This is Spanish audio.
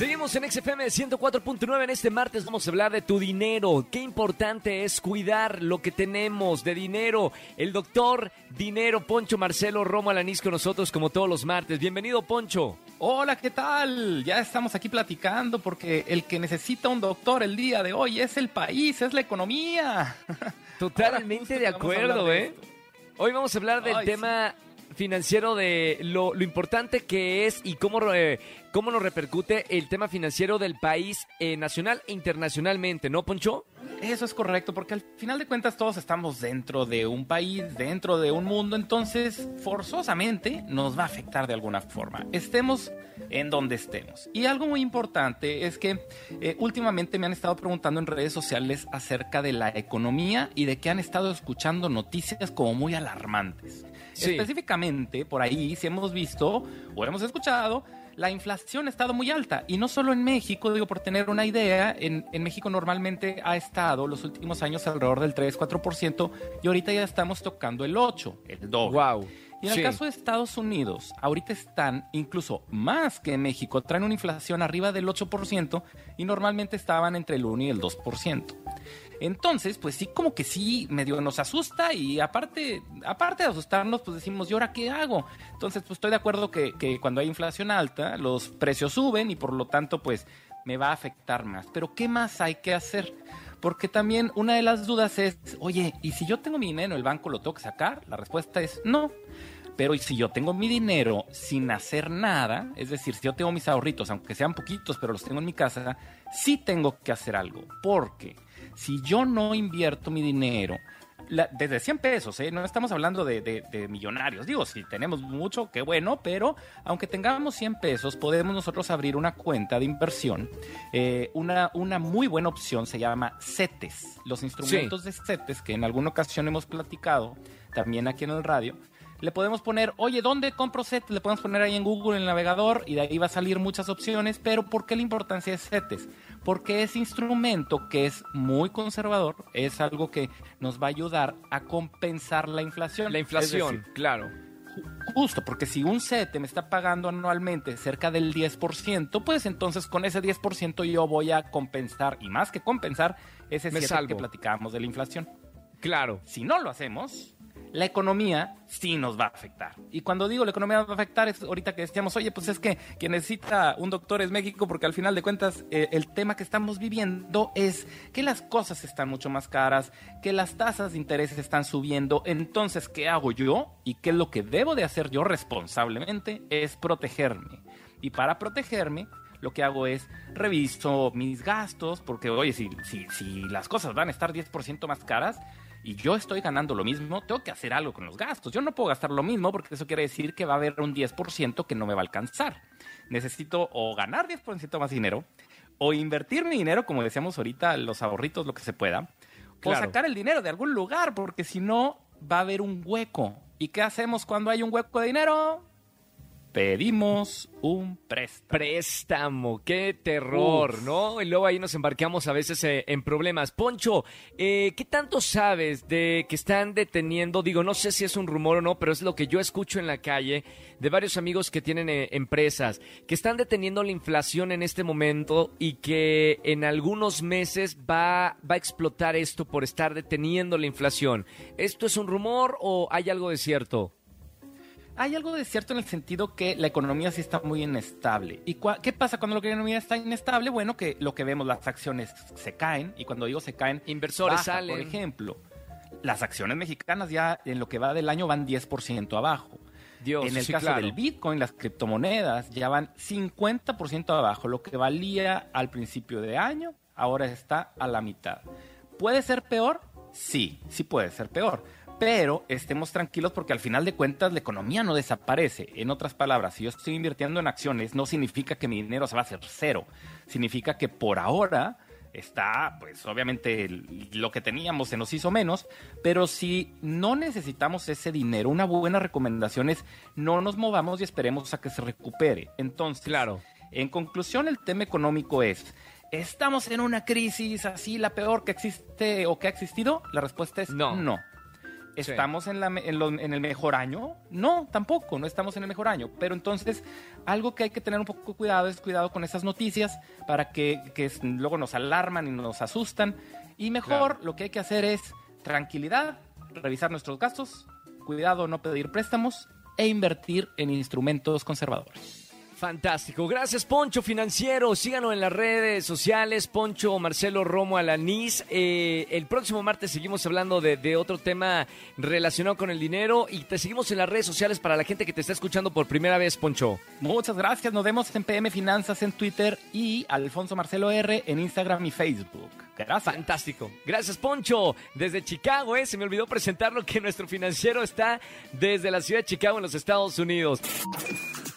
Seguimos en XFM 104.9 en este martes vamos a hablar de tu dinero. Qué importante es cuidar lo que tenemos de dinero. El doctor Dinero Poncho Marcelo Romo Alanís con nosotros como todos los martes. Bienvenido Poncho. Hola, ¿qué tal? Ya estamos aquí platicando porque el que necesita un doctor el día de hoy es el país, es la economía. Totalmente de acuerdo, ¿eh? Hoy vamos a hablar del Ay, tema financiero de lo, lo importante que es y cómo, eh, cómo nos repercute el tema financiero del país eh, nacional e internacionalmente, ¿no, Poncho? Eso es correcto, porque al final de cuentas todos estamos dentro de un país, dentro de un mundo, entonces forzosamente nos va a afectar de alguna forma, estemos en donde estemos. Y algo muy importante es que eh, últimamente me han estado preguntando en redes sociales acerca de la economía y de que han estado escuchando noticias como muy alarmantes. Sí. Específicamente, por ahí, si hemos visto o hemos escuchado, la inflación ha estado muy alta. Y no solo en México, digo, por tener una idea, en, en México normalmente ha estado los últimos años alrededor del 3-4% y ahorita ya estamos tocando el 8%, el doble. Wow. Y en el caso de Estados Unidos, ahorita están incluso más que en México, traen una inflación arriba del 8% y normalmente estaban entre el 1 y el 2%. Entonces, pues sí, como que sí, medio nos asusta y aparte, aparte de asustarnos, pues decimos, ¿y ahora qué hago? Entonces, pues estoy de acuerdo que, que cuando hay inflación alta, los precios suben y por lo tanto, pues me va a afectar más. Pero ¿qué más hay que hacer? Porque también una de las dudas es, oye, ¿y si yo tengo mi dinero el banco, lo tengo que sacar? La respuesta es no. Pero ¿y si yo tengo mi dinero sin hacer nada? Es decir, si yo tengo mis ahorritos, aunque sean poquitos, pero los tengo en mi casa, sí tengo que hacer algo. Porque si yo no invierto mi dinero, la- desde 100 pesos, ¿eh? no estamos hablando de, de- de millonarios. Digo, si tenemos mucho, qué bueno, pero aunque tengamos 100 pesos, podemos nosotros abrir una cuenta de inversión. Eh, una, una muy buena opción se llama CETES. Los instrumentos de CETES, que en alguna ocasión hemos platicado, también aquí en el radio. Le podemos poner, oye, ¿dónde compro CETES? Le podemos poner ahí en Google, en el navegador, y de ahí va a salir muchas opciones. Pero ¿por qué la importancia de CETES? Porque ese instrumento que es muy conservador es algo que nos va a ayudar a compensar la inflación. La inflación, decir, claro. ju- justo, porque si un CETE me está pagando anualmente cerca del 10%, pues entonces con ese 10% yo voy a compensar, y más que compensar, ese Me 7 salvo. que platicábamos de la inflación. Claro. Si no lo hacemos, la economía sí nos va a afectar. Y cuando digo la economía va a afectar, es ahorita que decíamos, oye, pues es que quien necesita un doctor es México, porque al final de cuentas eh, el tema que estamos viviendo es que las cosas están mucho más caras, que las tasas de interés están subiendo. Entonces, ¿qué hago yo? Y qué es lo que debo de hacer yo responsablemente es protegerme. Y para protegerme, lo que hago es reviso mis gastos, porque oye, si, si, si las cosas van a estar 10% más caras y yo estoy ganando lo mismo, tengo que hacer algo con los gastos. Yo no puedo gastar lo mismo porque eso quiere decir que va a haber un 10% que no me va a alcanzar. Necesito o ganar 10% más dinero, o invertir mi dinero, como decíamos ahorita, los ahorritos, lo que se pueda, Claro. o sacar el dinero de algún lugar, porque si no, va a haber un hueco. ¿Y qué hacemos cuando hay un hueco de dinero? Pedimos un préstamo. Préstamo, qué terror, Uf. ¿no? Y luego ahí nos embarcamos a veces eh, en problemas. Poncho, eh, ¿qué tanto sabes de que están deteniendo? Digo, no sé si es un rumor o no, pero es lo que yo escucho en la calle de varios amigos que tienen eh, empresas, que están deteniendo la inflación en este momento y que en algunos meses va, va a explotar esto por estar deteniendo la inflación. ¿Esto es un rumor o hay algo de cierto? Hay algo de cierto en el sentido que la economía sí está muy inestable. ¿Y qué pasa cuando la economía está inestable? Bueno, que lo que vemos, las acciones se caen, y cuando digo se caen, Inversores baja. salen. Por ejemplo, las acciones mexicanas ya en lo que va del año van 10% abajo. Dios, en el sí, caso claro. del Bitcoin, las criptomonedas ya van 50% abajo. Lo que valía al principio de año, ahora está a la mitad. ¿Puede ser peor? Sí, sí puede ser peor. Pero estemos tranquilos porque al final de cuentas la economía no desaparece. En otras palabras, si yo estoy invirtiendo en acciones, no significa que mi dinero se va a hacer cero. Significa que por ahora está, pues obviamente lo que teníamos se nos hizo menos, pero si no necesitamos ese dinero, una buena recomendación es no nos movamos y esperemos a que se recupere. Entonces, Claro. en conclusión, el tema económico es, ¿estamos en una crisis así la peor que existe o que ha existido? La respuesta es No. no. ¿Estamos en, la, en, el mejor año? No, tampoco, no estamos en el mejor año. Pero entonces, algo que hay que tener un poco cuidado es cuidado con esas noticias para que, que luego nos alarman y nos asustan. Y mejor lo que hay que hacer es tranquilidad, revisar nuestros gastos, cuidado no pedir préstamos e invertir en instrumentos conservadores. Fantástico. Gracias, Poncho Financiero. Síganos en las redes sociales. Poncho Marcelo Romo Alanís. Eh, el próximo martes seguimos hablando de, otro tema relacionado con el dinero y te seguimos en las redes sociales para la gente que te está escuchando por primera vez, Poncho. Muchas gracias. Nos vemos en PM Finanzas en Twitter y Alfonso Marcelo R en Instagram y Facebook. Gracias. Fantástico. Gracias, Poncho. Desde Chicago, ¿eh? Se me olvidó presentarlo que nuestro financiero está desde la ciudad de Chicago en los Estados Unidos.